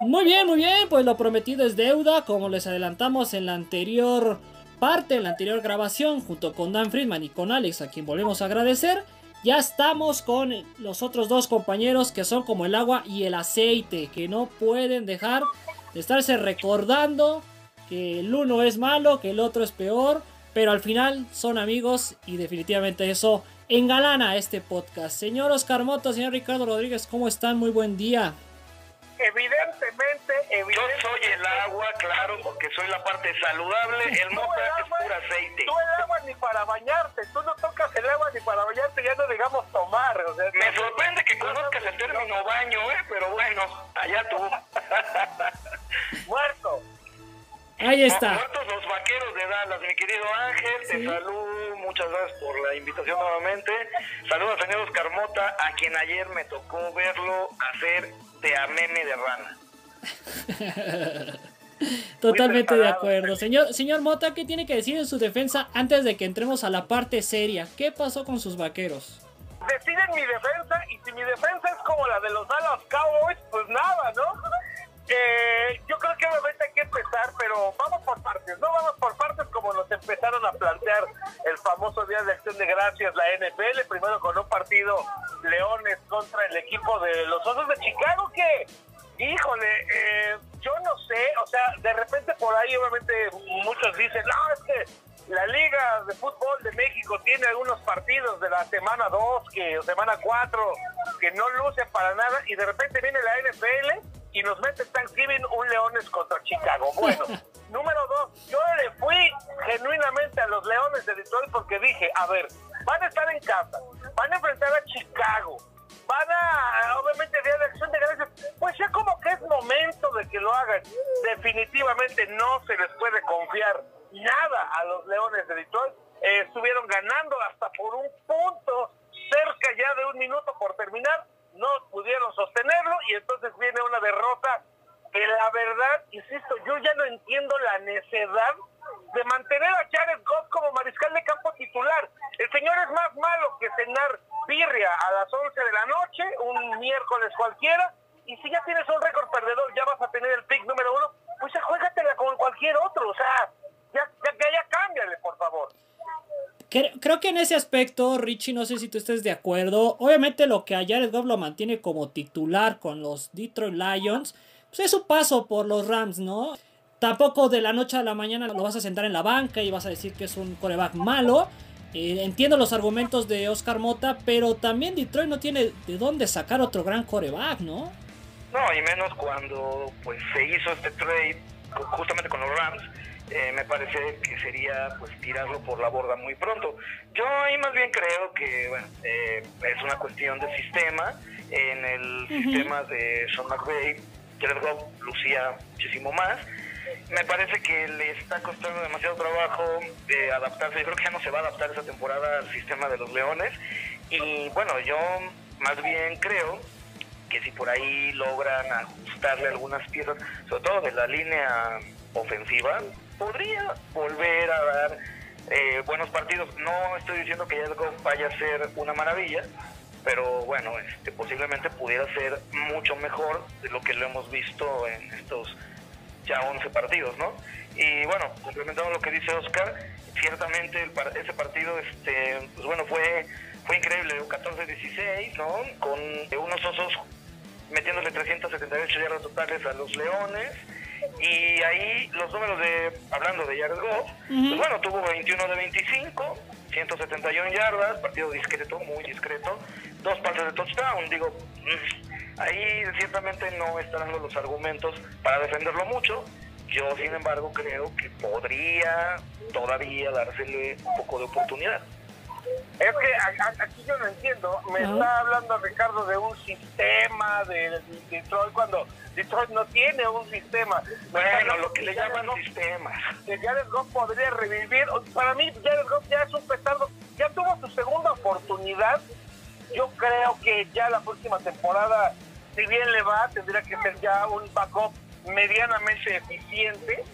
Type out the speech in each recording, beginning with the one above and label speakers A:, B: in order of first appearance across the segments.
A: Muy bien, muy bien, pues lo prometido es deuda, como les adelantamos en la anterior parte, en la anterior grabación, junto con Dan Friedman y con Alex, a quien volvemos a agradecer. Ya estamos con los otros dos compañeros que son como el agua y el aceite, que no pueden dejar de estarse recordando que el uno es malo, que el otro es peor, pero al final son amigos y definitivamente eso engalana este podcast. Señor Oscar Mota, señor Ricardo Rodríguez, ¿cómo están? Muy buen día.
B: Evidentemente, evidentemente.
C: Yo soy el agua, claro, porque soy la parte saludable. El mota es puro aceite.
B: Tú el agua ni para bañarte. Tú no tocas el agua ni para bañarte, ya no digamos tomar. O sea,
C: Me sorprende que conozcas el término baño, ¿eh? Pero bueno, allá tú.
B: Muerto.
A: Ahí está.
C: Muertos los vaqueros de Dallas, mi querido Ángel. Te saludo, muchas gracias por la invitación nuevamente. Saludos al señor Oscar Mota, a quien ayer me tocó verlo hacer de a meme de rana.
A: Totalmente de acuerdo. Señor, señor Mota, ¿qué tiene que decir en su defensa antes de que entremos a la parte seria? ¿Qué pasó con sus vaqueros?
B: Deciden mi defensa y si mi defensa es como la de los Dallas Cowboys, pues nada, ¿no? Eh, yo creo que obviamente hay que empezar, pero vamos por partes, no vamos por partes como nos empezaron a plantear el famoso Día de Acción de Gracias, la NFL, primero con un partido Leones contra el equipo de los Osos de Chicago, que, híjole, eh, yo no sé, o sea, de repente por ahí obviamente muchos dicen, no, es que la Liga de Fútbol de México tiene algunos partidos de la semana 2, que, semana 4, que no lucen para nada, y de repente viene la NFL y nos mete Thanksgiving un Leones contra Chicago. Bueno, número dos, yo le fui genuinamente a los Leones de Detroit porque dije, a ver, van a estar en casa, van a enfrentar a Chicago, van a, obviamente, Día de Acción de Gracias, pues ya como que es momento de que lo hagan. Definitivamente no se les puede confiar nada a los Leones de Detroit. Eh, estuvieron ganando hasta por un punto, cerca ya de un minuto por terminar no pudieron sostenerlo y entonces viene una derrota que la verdad, insisto, yo ya no entiendo la necedad de mantener a Jared Goff como mariscal de campo titular. El señor es más malo que cenar birria a las 11 de la noche, un miércoles cualquiera, y si ya tienes un récord perdedor, ya vas a tener el pick número uno, pues juégatela con cualquier otro, o sea, ya, ya, ya cámbiale, por favor.
A: Creo que en ese aspecto, Richie, no sé si tú estés de acuerdo. Obviamente lo que a Jared Goff lo mantiene como titular con los Detroit Lions, pues es su paso por los Rams, ¿no? Tampoco de la noche a la mañana lo vas a sentar en la banca y vas a decir que es un coreback malo. Eh, entiendo los argumentos de Oscar Mota, pero también Detroit no tiene de dónde sacar otro gran coreback, ¿no?
C: No, y menos cuando pues se hizo este trade justamente con los Rams eh, me parece que sería pues tirarlo por la borda muy pronto. Yo ahí más bien creo que bueno, eh, es una cuestión de sistema. En el sistema de Sean McVay, Jared Goff lucía muchísimo más. Me parece que le está costando demasiado trabajo de adaptarse. Yo creo que ya no se va a adaptar esa temporada al sistema de los Leones. Y bueno, yo más bien creo que si por ahí logran ajustarle algunas piezas, sobre todo de la línea ofensiva, podría volver a dar eh, buenos partidos. No estoy diciendo que Goff vaya a ser una maravilla, pero bueno, este, posiblemente pudiera ser mucho mejor de lo que lo hemos visto en estos ya 11 partidos, ¿no? Y bueno, complementando lo que dice Oscar, ciertamente el, ese partido, este, pues bueno, fue, fue increíble, 14-16, ¿no? Con unos osos metiéndole 378 yardas totales a los Leones y ahí los números de, hablando de Goff, pues bueno, tuvo 21 de 25, 171 yardas, partido discreto, muy discreto, dos pases de touchdown, digo, mm, ahí ciertamente no están dando los argumentos para defenderlo mucho, yo sin embargo creo que podría todavía dársele un poco de oportunidad.
B: Es que aquí yo no entiendo. Me está hablando Ricardo de un sistema de, Detroit cuando Detroit no tiene un sistema.
C: Bueno, lo que le llaman sistema.
B: Que Jared Goff podría revivir. Para mí, Jared Goff ya es un petardo. Ya tuvo su segunda oportunidad. Yo creo que ya la próxima temporada, si bien le va, tendría que ser ya un backup medianamente eficiente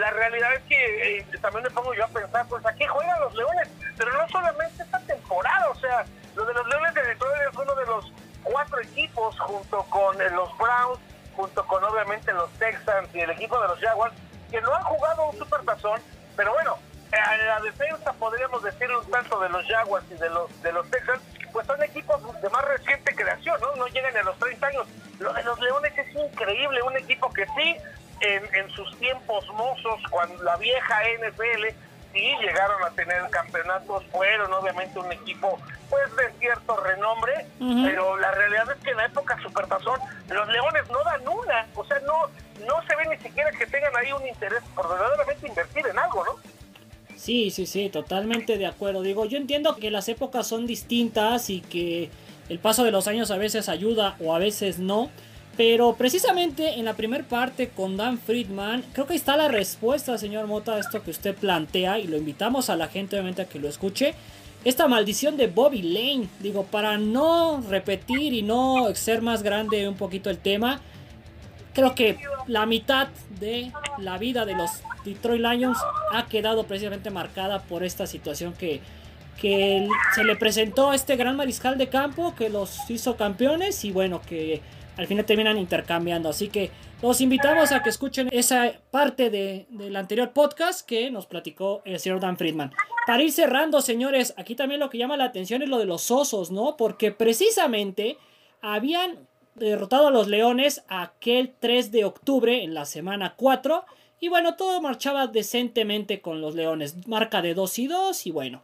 B: la realidad es que eh, también me pongo yo a pensar, pues, ¿a qué juegan los Leones? Pero no solamente esta temporada, o sea, lo de los Leones de Detroit es uno de los cuatro equipos junto con eh, los Browns junto con obviamente los Texans y el equipo de los Jaguars, que no han jugado un supertazón, pero bueno, en la defensa podríamos decir un tanto de los Jaguars y de los de los Texans, pues son equipos de más reciente creación, ¿no? No llegan a los 30 años. Lo de los Leones es increíble, un equipo que sí, en, en sus tiempos mozos, cuando la vieja NFL, sí llegaron a tener campeonatos, fueron obviamente un equipo pues de cierto renombre, pero la realidad es que en la época Supertazón los Leones no dan una, o sea, no no se ve ni siquiera que tengan ahí un interés por verdaderamente invertir en algo, ¿no?
A: Sí, sí, sí, totalmente de acuerdo. Digo, yo entiendo que las épocas son distintas y que el paso de los años a veces ayuda o a veces no. Pero precisamente en la primera parte con Dan Friedman, creo que está la respuesta, señor Mota, a esto que usted plantea y lo invitamos a la gente obviamente a que lo escuche. Esta maldición de Bobby Lane, digo, para no repetir y no ser más grande un poquito el tema, creo que la mitad de la vida de los Detroit Lions ha quedado precisamente marcada por esta situación que, que se le presentó a este gran mariscal de campo que los hizo campeones y bueno, que al final terminan intercambiando. Así que los invitamos a que escuchen esa parte de, del anterior podcast que nos platicó el señor Dan Friedman. Para ir cerrando, señores, aquí también lo que llama la atención es lo de los osos, ¿no? Porque precisamente habían derrotado a los Leones aquel 3 de octubre en la semana 4. Y bueno, todo marchaba decentemente con los Leones. Marca de 2 y 2 y bueno.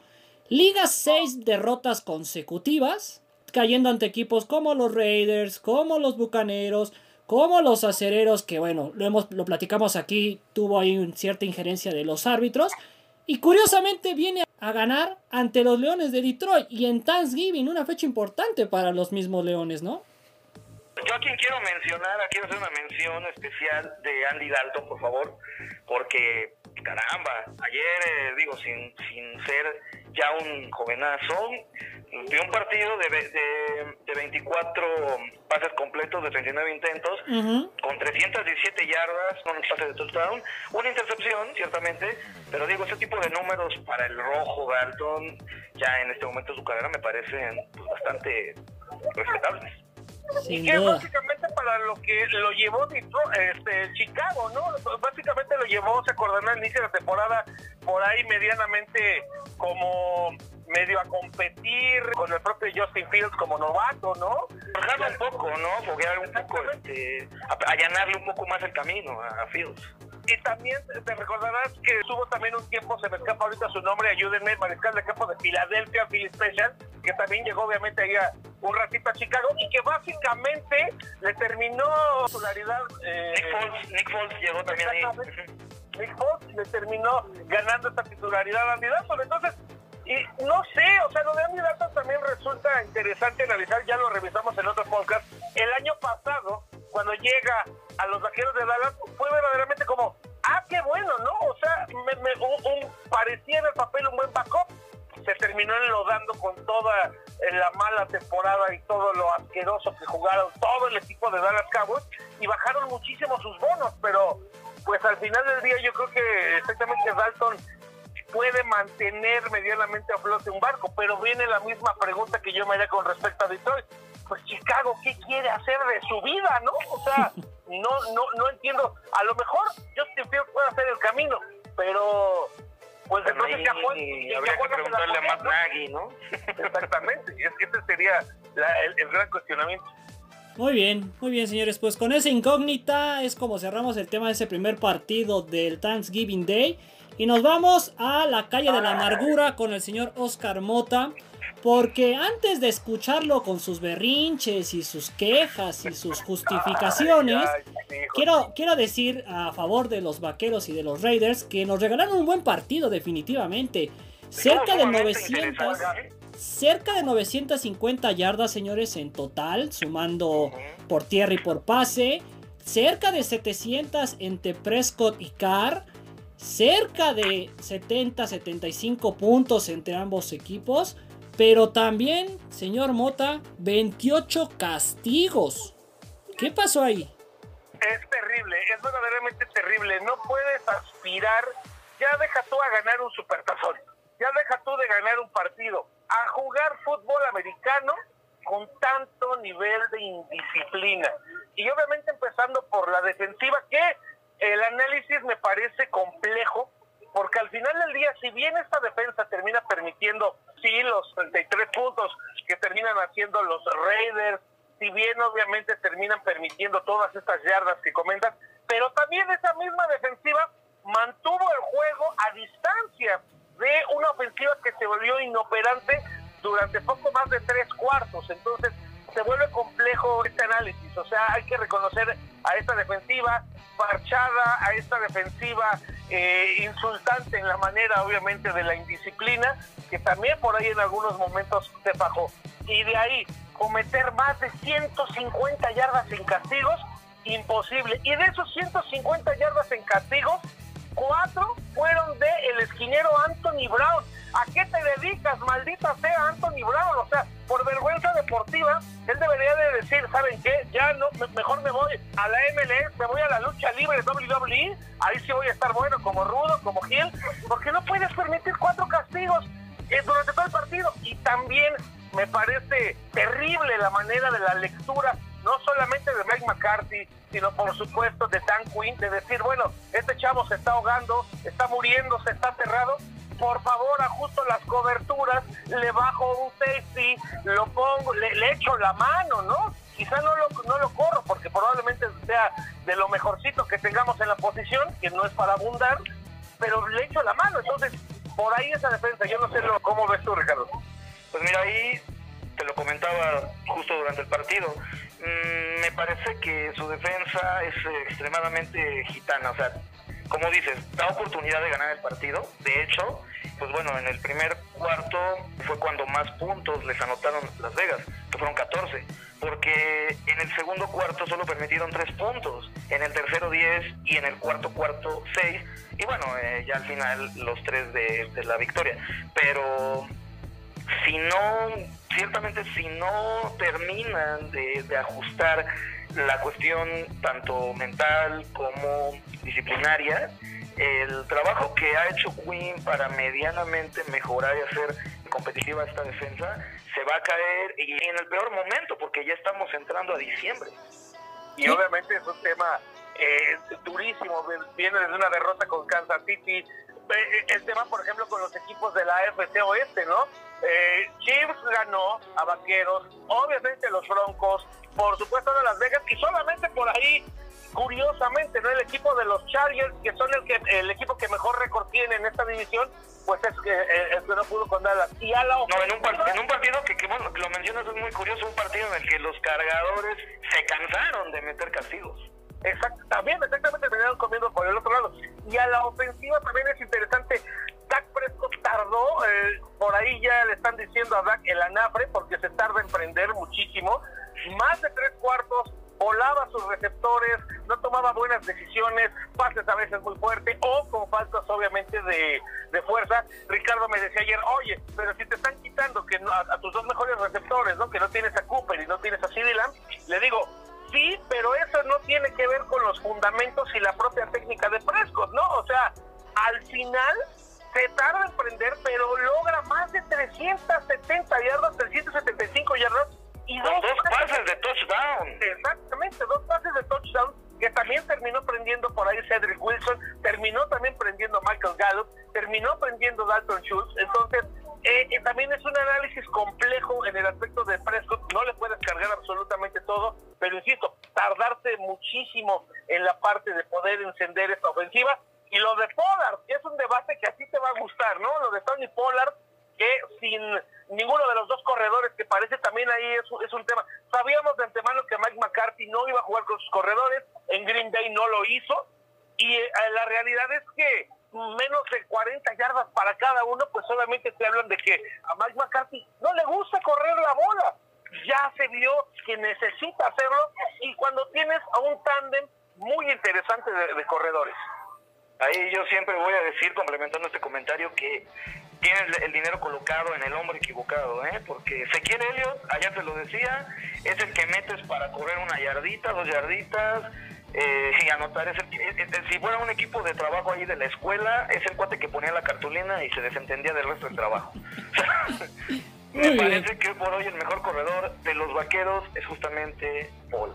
A: Liga 6 derrotas consecutivas cayendo ante equipos como los Raiders, como los Bucaneros, como los Acereros, que bueno, lo, hemos, lo platicamos aquí, tuvo ahí cierta injerencia de los árbitros. Y curiosamente viene a ganar ante los Leones de Detroit y en Thanksgiving, una fecha importante para los mismos Leones, ¿no?
C: Yo a quien quiero mencionar, quiero hacer una mención especial de Andy Dalton, por favor, porque caramba, ayer, eh, digo, sin, sin ser ya un jovenazo, de un partido de, de, de 24 pases completos de 39 intentos, con 317 yardas, con un pase de touchdown, una intercepción, ciertamente, pero digo, ese tipo de números para el rojo Dalton, ya en este momento de su carrera me parecen pues, bastante respetables
B: y que básicamente para lo que lo llevó este, Chicago, ¿no? Básicamente lo llevó, se acordó al inicio de la temporada, por ahí medianamente como medio a competir con el propio Justin Fields como novato, ¿no?
C: Forjarlo un poco, ¿no? Foguear un poco, este, allanarle un poco más el camino a Fields.
B: Y también te recordarás que estuvo también un tiempo, se me escapa ahorita su nombre, ayúdenme, mariscal de campo de Filadelfia, Phil Special, que también llegó obviamente ahí a un ratito a Chicago y que básicamente le terminó titularidad.
C: Eh, Nick, Foles, Nick Foles llegó también ahí.
B: Nick Foles le terminó ganando esta titularidad a Andy Dalton. Entonces, y no sé, o sea, lo de Andy Dalton también resulta interesante analizar, ya lo revisamos en otro podcast. El año pasado, cuando llega a los vaqueros de Dallas, fue verdaderamente como, ah, qué bueno, ¿no? O sea, me, un, parecía en el papel un buen backup se terminó enlodando con toda eh, la mala temporada y todo lo asqueroso que jugaron todo el equipo de Dallas Cowboys y bajaron muchísimo sus bonos, pero pues al final del día yo creo que exactamente Dalton puede mantener medianamente a flote un barco, pero viene la misma pregunta que yo me haría con respecto a Detroit. Pues Chicago, ¿qué quiere hacer de su vida, no? O sea, no, no, no entiendo. A lo mejor Justin Fields puede hacer el camino, pero pues entonces ya
C: y habría que preguntarle a Matt Nagy, ¿no?
B: Exactamente, y es que ese sería el, gran cuestionamiento.
A: Muy bien, muy bien señores, pues con esa incógnita es como cerramos el tema de ese primer partido del Thanksgiving Day y nos vamos a la calle de la amargura con el señor Oscar Mota. Porque antes de escucharlo con sus berrinches y sus quejas y sus justificaciones, quiero, quiero decir a favor de los vaqueros y de los Raiders que nos regalaron un buen partido definitivamente. Cerca de 900, cerca de 950 yardas, señores, en total, sumando por tierra y por pase. Cerca de 700 entre Prescott y Carr. Cerca de 70-75 puntos entre ambos equipos. Pero también, señor Mota, 28 castigos. ¿Qué pasó ahí?
B: Es terrible, es verdaderamente terrible. No puedes aspirar, ya deja tú a ganar un supertazón, ya deja tú de ganar un partido, a jugar fútbol americano con tanto nivel de indisciplina. y obviamente empezando por la defensiva, que el análisis me parece complejo, porque al final del día, si bien esta defensa termina permitiendo, sí, los 33 puntos que terminan haciendo los Raiders, si bien obviamente terminan permitiendo todas estas yardas que comentan, pero también esa misma defensiva mantuvo el juego a distancia de una ofensiva que se volvió inoperante durante poco más de tres cuartos. Entonces, se vuelve complejo este análisis. O sea, hay que reconocer a esta defensiva parchada, a esta defensiva eh, insultante en la manera, obviamente, de la indisciplina, que también por ahí en algunos momentos se bajó. Y de ahí, cometer más de 150 yardas en castigos, imposible. Y de esos 150 yardas en castigos, cuatro fueron de el esquinero Anthony Brown. ¿A qué te dedicas, maldita sea Anthony Brown? O sea, por vergüenza deportiva, él debería de decir, ¿saben qué? Ya no, mejor me voy a la MLS, me voy a la lucha libre WWE, ahí sí voy a estar bueno, como Rudo, como Gil, porque no puedes permitir cuatro castigos eh, durante todo el partido. Y también me parece terrible la manera de la lectura no solamente de Mike McCarthy, sino por supuesto de Dan Quinn, de decir, bueno, este chavo se está ahogando, está muriendo, se está aterrado, por favor ajusto las coberturas, le bajo un safety, lo pongo, le, echo la mano, ¿no? Quizá no lo, no lo corro porque probablemente sea de lo mejorcito que tengamos en la posición, que no es para abundar, pero le echo la mano, entonces por ahí esa defensa, yo no sé lo, cómo ves tú Ricardo.
C: Pues mira, ahí te lo comentaba justo durante el partido, Mm, me parece que su defensa es extremadamente gitana, o sea, como dices, da oportunidad de ganar el partido. De hecho, pues bueno, en el primer cuarto fue cuando más puntos les anotaron Las Vegas, que fueron 14, porque en el segundo cuarto solo permitieron 3 puntos, en el tercero 10 y en el cuarto cuarto 6, y bueno, eh, ya al final los 3 de, de la victoria. Pero si no, ciertamente si no terminan de, ajustar la cuestión tanto mental como disciplinaria, el trabajo que ha hecho Quinn para medianamente mejorar y hacer competitiva esta defensa se va a caer y en el peor momento porque ya estamos entrando a diciembre.
B: Y obviamente es un tema eh, durísimo, viene desde una derrota con Kansas City, eh, el tema por ejemplo con los equipos de la AFC Oeste, ¿no? Eh, Chiefs ganó a Vaqueros, obviamente los Broncos, por supuesto de Las Vegas y solamente por ahí, curiosamente, no el equipo de los Chargers, que son el que el equipo que mejor récord tiene en esta división, pues es que, eh, que no pudo con Dallas. Y a la
C: no, en un, en un partido que, que, bueno, lo mencionas es muy curioso, un partido en el que los cargadores se cansaron de meter castigos.
B: Exacto, también exactamente terminaron comiendo por el otro lado. Y a la ofensiva también es interesante. Dak Prescott tardó, eh, por ahí ya le están diciendo a Dak el anafre porque se tarda en prender muchísimo. Más de tres cuartos, volaba sus receptores, no tomaba buenas decisiones, pases a veces muy fuerte o con faltas obviamente de, de fuerza. Ricardo me decía ayer, oye, pero si te están quitando que a, tus dos mejores receptores, ¿no? que no tienes a Cooper y no tienes a CeeDee le digo, sí, pero eso no tiene que ver con los fundamentos y la propia técnica de Prescott, ¿no? O sea, al final se tarda en prender, pero logra más de 370 yardas, 375 yardas
C: y dos, pases de touchdown.
B: Exactamente, dos pases de touchdown que también terminó prendiendo por ahí Cedric Wilson, terminó también prendiendo Michael Gallup, terminó prendiendo Dalton Schultz. Entonces, eh, eh, también es un análisis complejo en el aspecto de Prescott, no le puedes cargar absolutamente todo, pero insisto, tardarte muchísimo en la parte de poder encender esta ofensiva. Y lo de Pollard, que es un debate que a ti te va a gustar, ¿no? Lo de Tony Pollard, que sin ninguno de los dos corredores, que parece también ahí es, es un tema. Sabíamos de antemano que Mike McCarthy no iba a jugar con sus corredores, en Green Bay no lo hizo, y eh, la realidad es que menos de 40 yardas para cada uno, pues solamente te hablan de que a Mike McCarthy no le gusta correr la bola. Ya se vio que necesita hacerlo y cuando tienes a un tándem muy interesante de, corredores.
C: Ahí yo siempre voy a decir, complementando este comentario, que tienes el dinero colocado en el hombre equivocado, ¿eh? porque Ezequiel Elliott, allá te lo decía, es el que metes para correr una yardita, dos yarditas, eh, y anotar. Es si fuera un equipo de trabajo ahí de la escuela, es el cuate que ponía la cartulina y se desentendía del resto del trabajo. Me parece que por hoy el mejor corredor de los vaqueros es justamente Paul.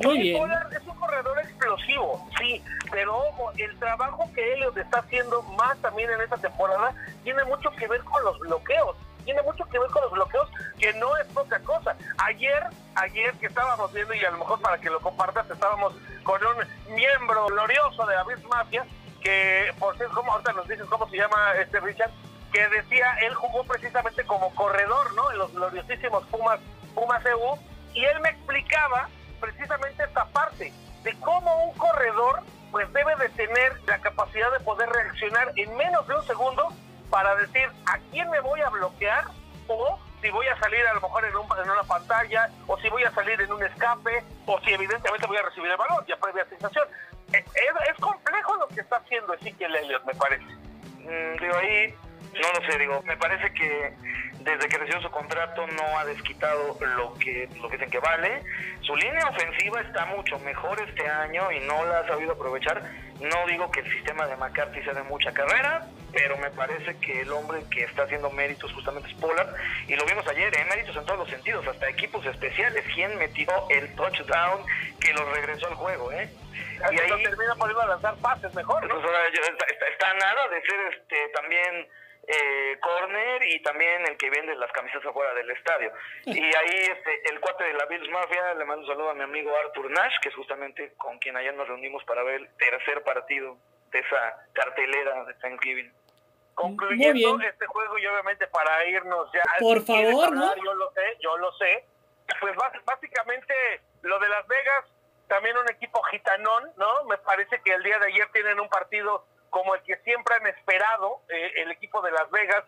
A: Muy bien.
B: es un corredor explosivo, sí, pero ojo, el trabajo que Elliot está haciendo más también en esta temporada tiene mucho que ver con los bloqueos tiene mucho que ver con los bloqueos, que no es poca cosa. Ayer, ayer que estábamos viendo, y a lo mejor para que lo compartas, estábamos con un miembro glorioso de la Mafia, que por cierto, como ahorita nos dicen cómo se llama este Richard, que decía, él jugó precisamente como corredor, ¿no? En los gloriosísimos Pumas, Pumas EU, y él me explicaba precisamente esta parte de cómo un corredor pues debe de tener la capacidad de poder reaccionar en menos de un segundo para decir a quién me voy a bloquear o si voy a salir a lo mejor en, en una pantalla o si voy a salir en un escape o si evidentemente voy a recibir el balón, ya previa sensación. Es, es, complejo lo que está haciendo Ezequiel Elliott, me parece.
C: Mm, digo, ahí no lo sé, digo, me parece que desde que recibió su contrato no ha desquitado lo que, lo que dicen que vale. Su línea ofensiva está mucho mejor este año y no la ha sabido aprovechar. No digo que el sistema de McCarthy sea de mucha carrera, pero me parece que el hombre que está haciendo méritos justamente es Pollard. Y lo vimos ayer, ¿eh? méritos en todos los sentidos, hasta equipos especiales. ¿Quién metió el touchdown que lo regresó al juego? ¿eh?
B: Y ahí termina podiendo lanzar pases mejor. ¿no?
C: está, está, nada de ser este también eh, corner y también el que vende las camisas afuera del estadio. Y ahí este, el cuate de la Bills Mafia, le mando un saludo a mi amigo Arthur Nash, que es justamente con quien ayer nos reunimos para ver el tercer partido de esa cartelera de Thanksgiving.
B: Concluyendo este juego y obviamente para irnos ya...
A: Por favor, ¿no?
B: Yo lo sé, yo lo sé. Pues básicamente lo de Las Vegas, también un equipo gitanón, ¿no? Me parece que el día de ayer tienen un partido como el que siempre han esperado eh, el equipo de Las Vegas.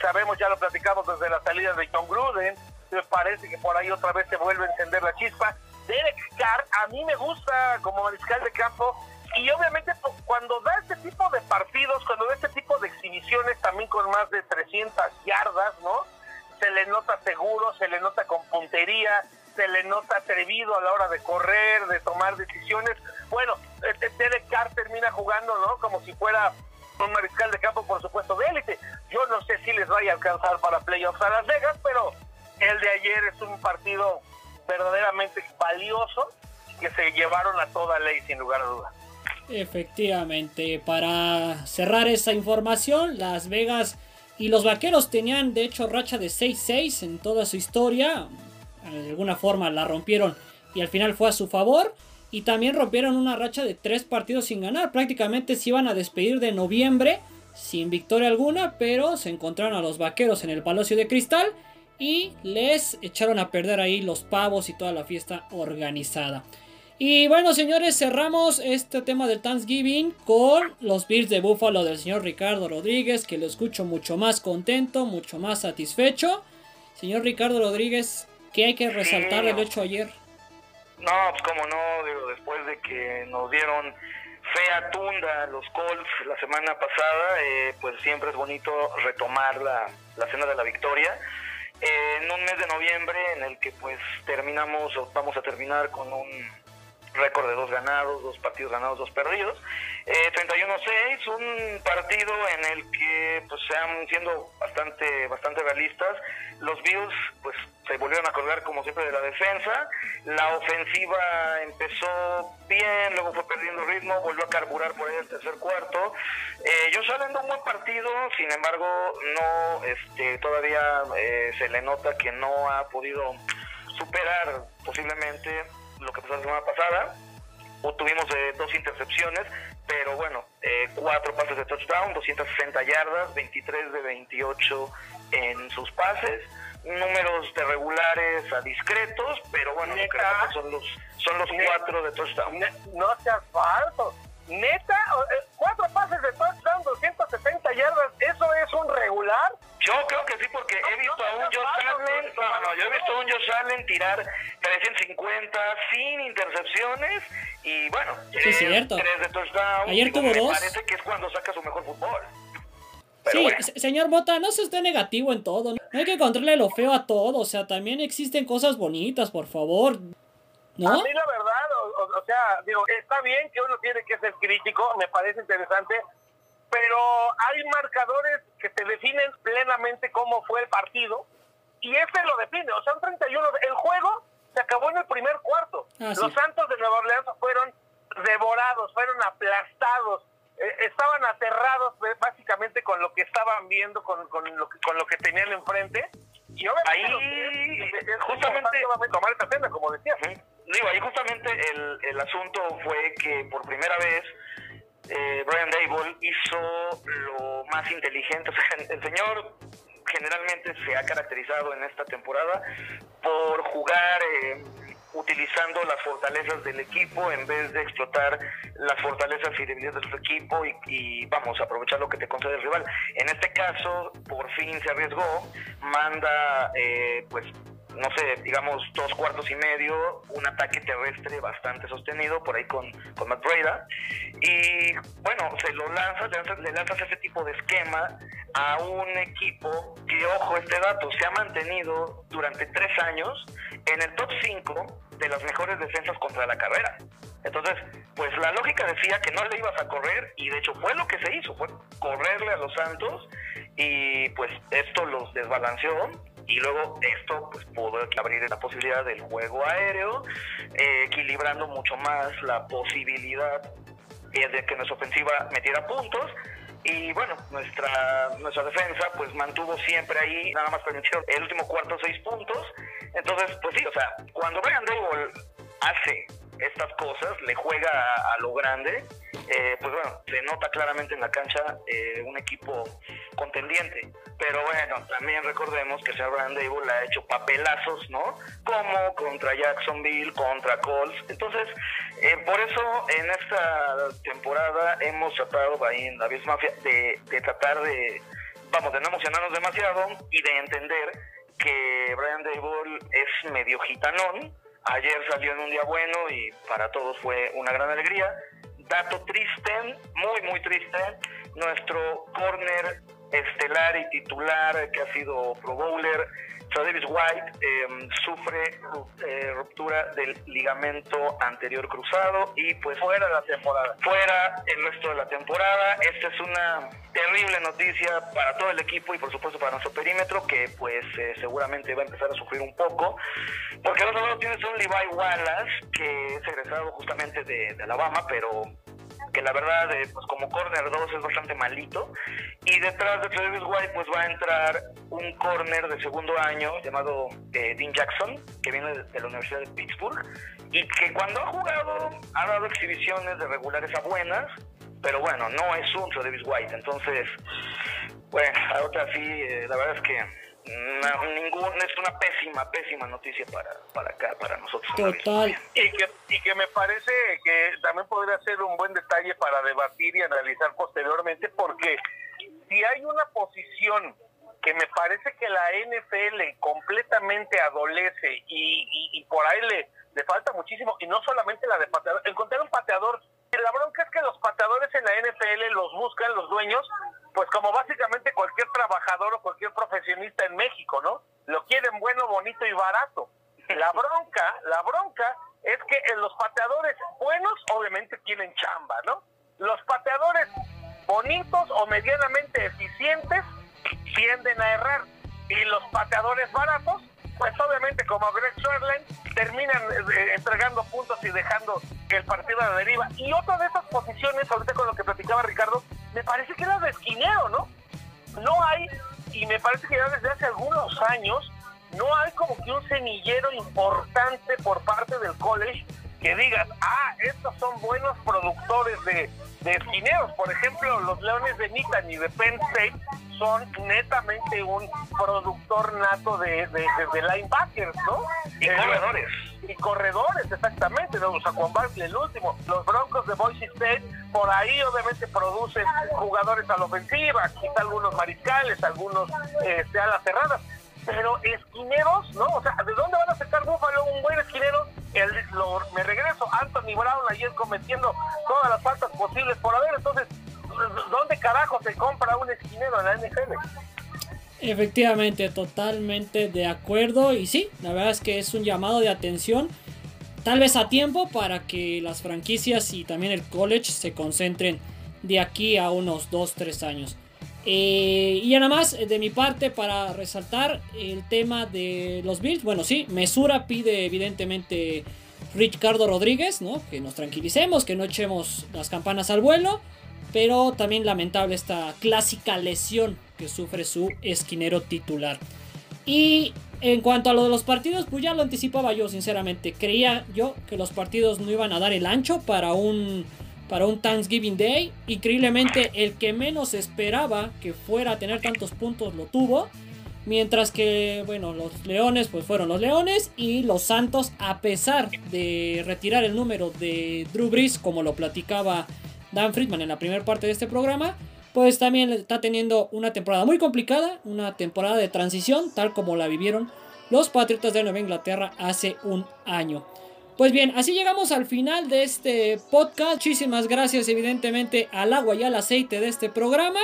B: sabemos, ya lo platicamos desde la salida de John Gruden, me parece que por ahí otra vez se vuelve a encender la chispa. Derek Carr, a mí me gusta como mariscal de campo y obviamente cuando da este tipo de partidos, cuando da este tipo de exhibiciones también con más de 300 yardas, ¿no? Se le nota seguro, se le nota con puntería, se le nota atrevido a la hora de correr, de tomar decisiones. Bueno, Derek Carr termina jugando, ¿no? Como si fuera un mariscal de campo, por supuesto, de élite. Yo no sé si les vaya a alcanzar para playoffs a Las Vegas, pero el de ayer es un partido verdaderamente valioso que se llevaron a toda ley, sin lugar a dudas.
A: Efectivamente, para cerrar esa información, Las Vegas y los Vaqueros tenían de hecho racha de 6-6 en toda su historia de alguna forma la rompieron y al final fue a su favor. Y también rompieron una racha de tres partidos sin ganar. Prácticamente se iban a despedir de noviembre sin victoria alguna, pero se encontraron a los vaqueros en el Palacio de Cristal y les echaron a perder ahí los pavos y toda la fiesta organizada. Y bueno, señores, cerramos este tema del Thanksgiving con los Bills de Buffalo del señor Ricardo Rodríguez, que lo escucho mucho más contento, mucho más satisfecho. Señor Ricardo Rodríguez, ¿Qué hay que resaltar del hecho ayer?
C: No, pues como no, digo, después de que nos dieron fea tunda los Colts la semana pasada, eh, pues siempre es bonito retomar la, la cena de la victoria. Eh, en un mes de noviembre en el que pues terminamos vamos a terminar con un récord de dos ganados, dos partidos ganados, dos perdidos. Eh, 31-6, un partido en el que pues sean siendo bastante bastante realistas. Los Bills pues se volvieron a colgar como siempre de la defensa. La ofensiva empezó bien, luego fue perdiendo ritmo, volvió a carburar por ahí el tercer cuarto. Eh, yo saliendo un buen partido, sin embargo, no este todavía eh, se le nota que no ha podido superar posiblemente lo que pasó la semana pasada. tuvimos eh, dos intercepciones, pero bueno, eh, cuatro pases de touchdown, 260 yardas, 23 de 28 en sus pases, números de regulares a discretos, pero bueno, son los son los cuatro de touchdown.
B: No seas falso. Neta, eh, cuatro pases de touchdown, 260 yardas, ¿eso es un regular?
C: Yo creo que sí, porque he visto a un Josh Allen, no, no, yo he visto a un Josh Allen tirar 350 sin intercepciones y bueno,
A: sí, eh, cierto.
C: tres de touchdown.
A: Ayer tuvo dos.
C: parece que es cuando saca su mejor fútbol.
A: sí, señor Bota, no se esté negativo en todo. No hay que encontrarle lo feo a todo. O sea, también existen cosas bonitas, por favor. ¿No?
B: A mí la verdad, o, sea, digo, está bien que uno tiene que ser crítico, me parece interesante, pero hay marcadores que te definen plenamente cómo fue el partido y este lo define, o sea, un 31, el juego se acabó en el primer cuarto.
A: Ah, sí.
B: Los Santos de Nueva Orleans fueron devorados, fueron aplastados, eh, estaban aterrados eh, básicamente con lo que estaban viendo, con, con, lo, que, con lo que tenían enfrente. Y obviamente
C: Ahí, justamente-
B: tomar esta senda, como decía.
C: Ujú. Digo, ahí justamente el, el asunto fue que por primera vez eh, Brian Dable hizo lo más inteligente. O sea, el señor generalmente se ha caracterizado en esta temporada por jugar eh, utilizando las fortalezas del equipo en vez de explotar las fortalezas y debilidades de su equipo y, y, vamos aprovechar lo que te concede el rival. En este caso, por fin se arriesgó, manda eh, pues no sé, digamos dos cuartos y medio, un ataque terrestre bastante sostenido por ahí con, con Matt Breda. Y bueno, se lo lanzas, le lanzas, le lanzas ese tipo de esquema a un equipo que, ojo, este dato se ha mantenido durante tres años en el top 5 de las mejores defensas contra la carrera. Entonces, pues la lógica decía que no le ibas a correr y de hecho fue lo que se hizo, fue correrle a los Santos y pues esto los desbalanceó y luego esto pues pudo abrir la posibilidad del juego aéreo, eh, equilibrando mucho más la posibilidad eh, de que nuestra ofensiva metiera puntos. Y bueno, nuestra nuestra defensa pues mantuvo siempre ahí, nada más permitió el último cuarto seis puntos, entonces pues sí, o sea, cuando Brian Dable hace estas cosas, le juega a, lo grande, eh, pues bueno, se nota claramente en la cancha eh, un equipo contendiente. Pero bueno, también recordemos que Sir Brian Dable ha hecho papelazos, ¿no? Como contra Jacksonville, contra Colts. Entonces, eh, por eso en esta temporada hemos tratado ahí en la de, de tratar de, vamos, de no emocionarnos demasiado y de entender que Brian Dable es medio gitanón. Ayer salió en un día bueno y para todos fue una gran alegría. Dato triste, muy, muy triste, nuestro corner estelar y titular que ha sido Pro Bowler, Davis White, eh, sufre eh, ruptura del ligamento anterior cruzado y pues
B: Fuera de la temporada.
C: fuera el resto de la temporada. Esta es una terrible noticia para todo el equipo y por supuesto para nuestro perímetro que pues eh, seguramente va a empezar a sufrir un poco porque al otro tienes un Levi Wallace que es egresado justamente de Alabama pero que la verdad eh, pues como corner 2 es bastante malito y detrás de Travis White pues va a entrar un corner de segundo año llamado eh, Dean Jackson que viene de, la Universidad de Pittsburgh y que cuando ha jugado ha dado exhibiciones de regulares a buenas pero bueno, no es un Davis White, entonces, bueno, ahora sí, eh, la verdad es que no, ningún, es una pésima, pésima noticia para, para acá, para nosotros.
A: Total.
B: Y que, y que me parece que también podría ser un buen detalle para debatir y analizar posteriormente, porque si hay una posición que me parece que la NFL completamente adolece y, y, y por ahí le, le falta muchísimo, y no solamente la de pateador, encontrar un pateador, la bronca es que los pateadores en la NFL los buscan los dueños, pues como básicamente cualquier trabajador o cualquier profesionista en México, ¿no? Lo quieren bueno, bonito y barato. La bronca, la bronca es que los pateadores buenos obviamente quieren chamba, ¿no? Los pateadores bonitos o medianamente eficientes tienden a errar y los pateadores baratos pues obviamente como Greg Sherland terminan eh, entregando puntos y dejando el partido a la deriva y otra de esas posiciones ahorita con lo que platicaba Ricardo me parece que era de esquinero ¿no? no hay y me parece que ya desde hace algunos años no hay como que un semillero importante por parte del college que digas, ah, estos son buenos productores de, de esquineros. Por ejemplo, los Leones de Nittany de Penn State son netamente un productor nato de, de, de, de linebackers, ¿no?
C: Y
B: Eh,
C: corredores.
B: y corredores, exactamente, ¿no? O sea, Juan Barkley el último. Los Broncos de Boise State, por ahí obviamente producen jugadores a la ofensiva, quizá algunos mariscales, algunos este, alas cerradas. Pero esquineros, ¿no? O sea, ¿de dónde van a sacar Búfalo un buen esquinero? El, lo- me regreso, Anthony Brown ayer cometiendo todas las faltas posibles por haber. Entonces, ¿dónde carajo se compra un esquinero en la NFL?
A: Efectivamente, totalmente de acuerdo. Y sí, la verdad es que es un llamado de atención. Tal vez a tiempo para que las franquicias y también el college se concentren de aquí a unos 2-3 años. Eh, y nada más de mi parte para resaltar el tema de los Bills. Bueno, sí, Mesura pide evidentemente Ricardo Rodríguez, ¿no? Que nos tranquilicemos, que no echemos las campanas al vuelo. Pero también lamentable esta clásica lesión que sufre su esquinero titular. Y en cuanto a lo de los partidos, pues ya lo anticipaba yo, sinceramente. Creía yo que los partidos no iban a dar el ancho para un, para un Thanksgiving Day. Increíblemente, el que menos esperaba que fuera a tener tantos puntos lo tuvo. Mientras que, bueno, los Leones pues fueron los Leones y los Santos, a pesar de retirar el número de Drew Brees, como lo platicaba Dan Friedman en la primera parte de este programa, pues también está teniendo una temporada muy complicada, una temporada de transición, tal como la vivieron los Patriotas de Nueva Inglaterra hace un año. Pues bien, así llegamos al final de este podcast. Muchísimas gracias evidentemente al agua y al aceite de este programa.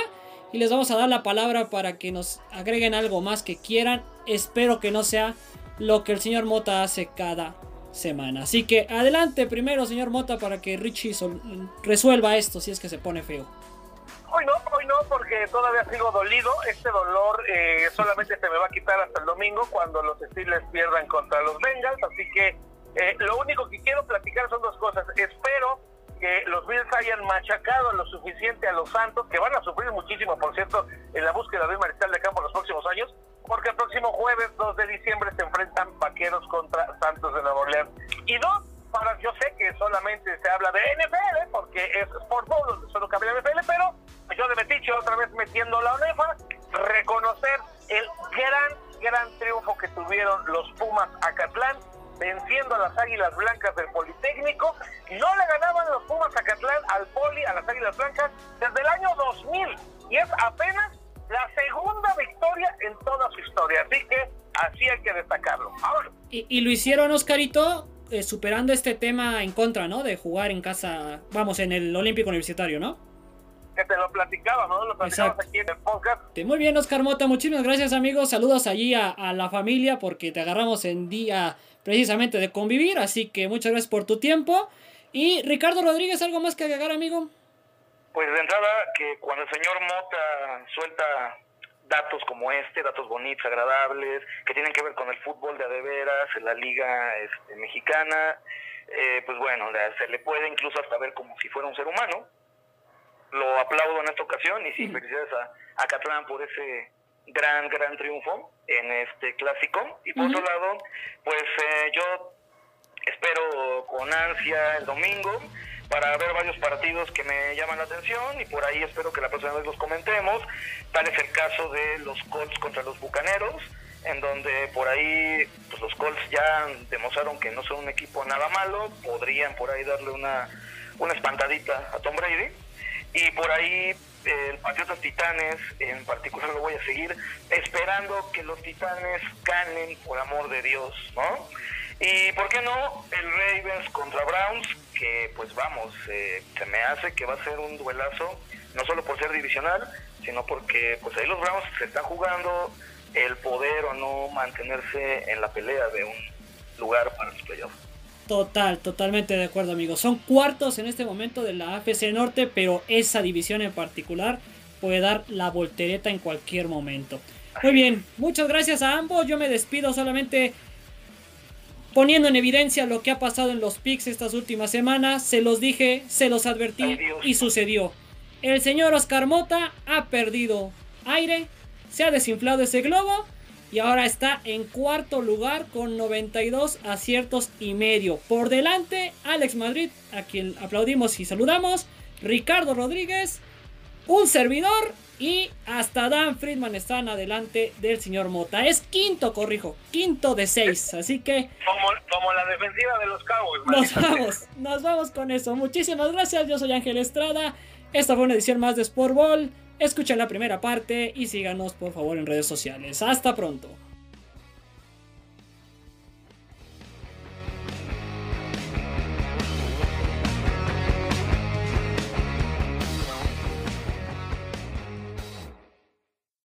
A: Y les vamos a dar la palabra para que nos agreguen algo más que quieran. Espero que no sea lo que el señor Mota hace cada semana. Así que adelante primero, señor Mota, para que Richie resuelva esto si es que se pone feo.
B: Hoy no, hoy no, porque todavía sigo dolido. Este dolor eh, solamente se me va a quitar hasta el domingo cuando los Steelers pierdan contra los Bengals. Así que eh, lo único que quiero platicar son dos cosas. Espero que los Bills hayan machacado lo suficiente a los Santos, que van a sufrir muchísimo, por cierto, en la búsqueda de mariscal de campo en los próximos años, porque el próximo jueves 2 de diciembre se enfrentan vaqueros contra Santos de Nueva Orleans. Y dos, para, yo sé que solamente se habla de NFL, porque es Sport Bowl, solo cambia NFL, pero yo de Metiche otra vez metiendo la ONEFA, reconocer el gran, gran triunfo que tuvieron los Pumas Acatlán venciendo a las Águilas Blancas del Politécnico. No le ganaban los Pumas Acatlán al Poli, a las Águilas Blancas, desde el año 2000. Y es apenas la segunda victoria en toda su historia. Así que así hay que destacarlo.
A: Y, lo hicieron, Oscarito, eh, superando este tema en contra, ¿no? De jugar en casa, vamos, en el Olímpico Universitario, ¿no?
B: Que te lo platicaba, ¿no? Lo platicamos aquí en el podcast.
A: Muy bien, Oscar Mota, muchísimas gracias, amigos. Saludos allí a, a la familia porque te agarramos en día precisamente de convivir. Así que muchas gracias por tu tiempo. Y Ricardo Rodríguez, ¿algo más que agregar, amigo?
C: Pues de entrada, que cuando el señor Mota suelta datos como este, datos bonitos, agradables, que tienen que ver con el fútbol de adeveras, la liga este, mexicana, eh, pues bueno, se le puede incluso hasta ver como si fuera un ser humano. Lo aplaudo en esta ocasión y sí, felicidades a, a Catlán por ese gran, gran triunfo en este clásico. Y por otro lado, pues eh, yo espero con ansia el domingo para ver varios partidos que me llaman la atención y por ahí espero que la próxima vez los comentemos. Tal es el caso de los Colts contra los Bucaneros, en donde por ahí pues los Colts ya demostraron que no son un equipo nada malo, podrían por ahí darle una, una espantadita a Tom Brady. Y por ahí el Patriotas Titanes en particular lo voy a seguir esperando que los Titanes ganen por amor de Dios, ¿no? Y por qué no el Ravens contra Browns, que pues vamos, eh, se me hace que va a ser un duelazo, no solo por ser divisional, sino porque pues ahí los Browns se están jugando el poder o no mantenerse en la pelea de un lugar para los playoffs.
A: Total, totalmente de acuerdo, amigos. Son cuartos en este momento de la AFC Norte, pero esa división en particular puede dar la voltereta en cualquier momento. Muy bien, muchas gracias a ambos. Yo me despido solamente poniendo en evidencia lo que ha pasado en los picks estas últimas semanas. Se los dije, se los advertí y sucedió. El señor Oscar Mota ha perdido aire, se ha desinflado ese globo y ahora está en cuarto lugar con 92 aciertos y medio. Por delante, Alex Madrid, a quien aplaudimos y saludamos, Ricardo Rodríguez, un servidor y hasta Dan Friedman están adelante del señor Mota. Es quinto, corrijo, quinto de seis. Así que.
B: Como, la defensiva de los Cowboys.
A: Nos vamos, nos vamos con eso. Muchísimas gracias. Yo soy Ángel Estrada. Esta fue una edición más de Sport Ball. Escuchen la primera parte y síganos por favor en redes sociales. Hasta pronto.